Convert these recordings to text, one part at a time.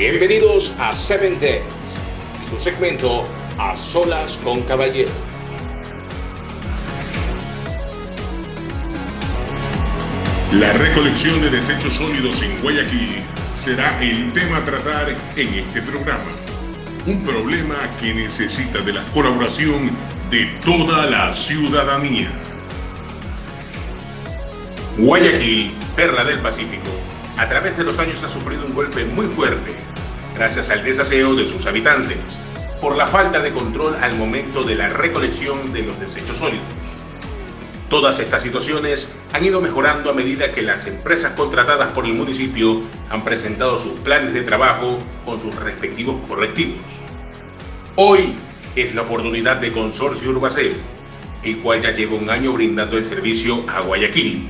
Bienvenidos a Seven Days y su segmento A Solas con Caballero. La recolección de desechos sólidos en Guayaquil será el tema a tratar en este programa. Un problema que necesita de la colaboración de toda la ciudadanía. Guayaquil, perla del Pacífico, a través de los años ha sufrido un golpe muy fuerte, gracias al desaseo de sus habitantes, por la falta de control al momento de la recolección de los desechos sólidos. Todas estas situaciones han ido mejorando a medida que las empresas contratadas por el municipio han presentado sus planes de trabajo con sus respectivos correctivos. Hoy es la oportunidad de Consorcio Urbaceo, el cual ya lleva un año brindando el servicio a Guayaquil,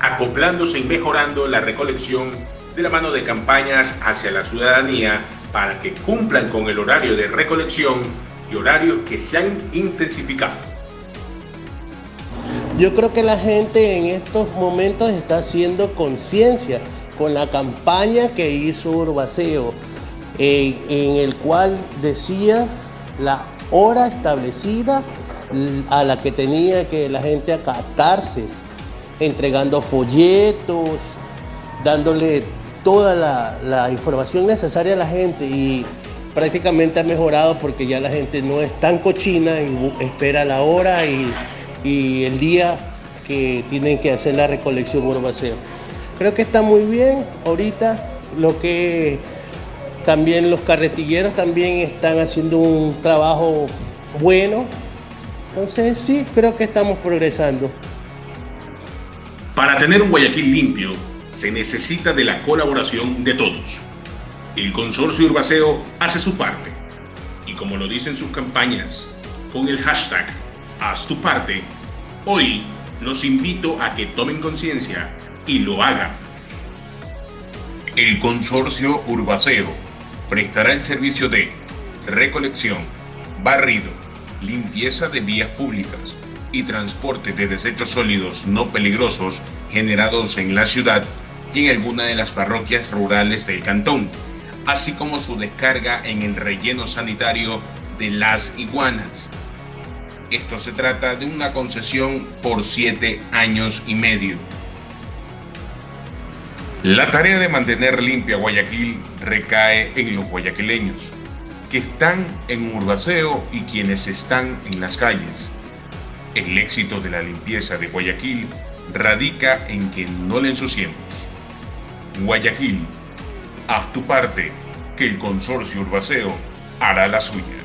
acoplándose y mejorando la recolección de la mano de campañas hacia la ciudadanía para que cumplan con el horario de recolección y horarios que se han intensificado. Yo creo que la gente en estos momentos está haciendo conciencia con la campaña que hizo Urbaceo, en el cual decía la hora establecida a la que tenía que la gente acatarse, entregando folletos, dándole toda la, información necesaria a la gente y prácticamente ha mejorado porque ya la gente no es tan cochina y espera la hora y y el día que tienen que hacer la recolección urbaceo. Creo que está muy bien ahorita lo que también los carretilleros también están haciendo un trabajo bueno. Entonces sí, creo que estamos progresando. Para tener un Guayaquil limpio se necesita de la colaboración de todos. El consorcio Urbaceo hace su parte y como lo dicen sus campañas, con el hashtag haz tu parte, hoy los invito a que tomen conciencia y lo hagan. El consorcio Urbaceo prestará el servicio de recolección, barrido, limpieza de vías públicas y transporte de desechos sólidos no peligrosos generados en la ciudad y en alguna de las parroquias rurales del cantón, así como su descarga en el relleno sanitario de las iguanas esto se trata de una concesión por siete años y medio. La tarea de mantener limpia Guayaquil recae en los guayaquileños, que están en Urbaceo y quienes están en las calles. El éxito de la limpieza de Guayaquil radica en que no le ensuciemos. Guayaquil, haz tu parte, que el consorcio Urbaceo hará la suya.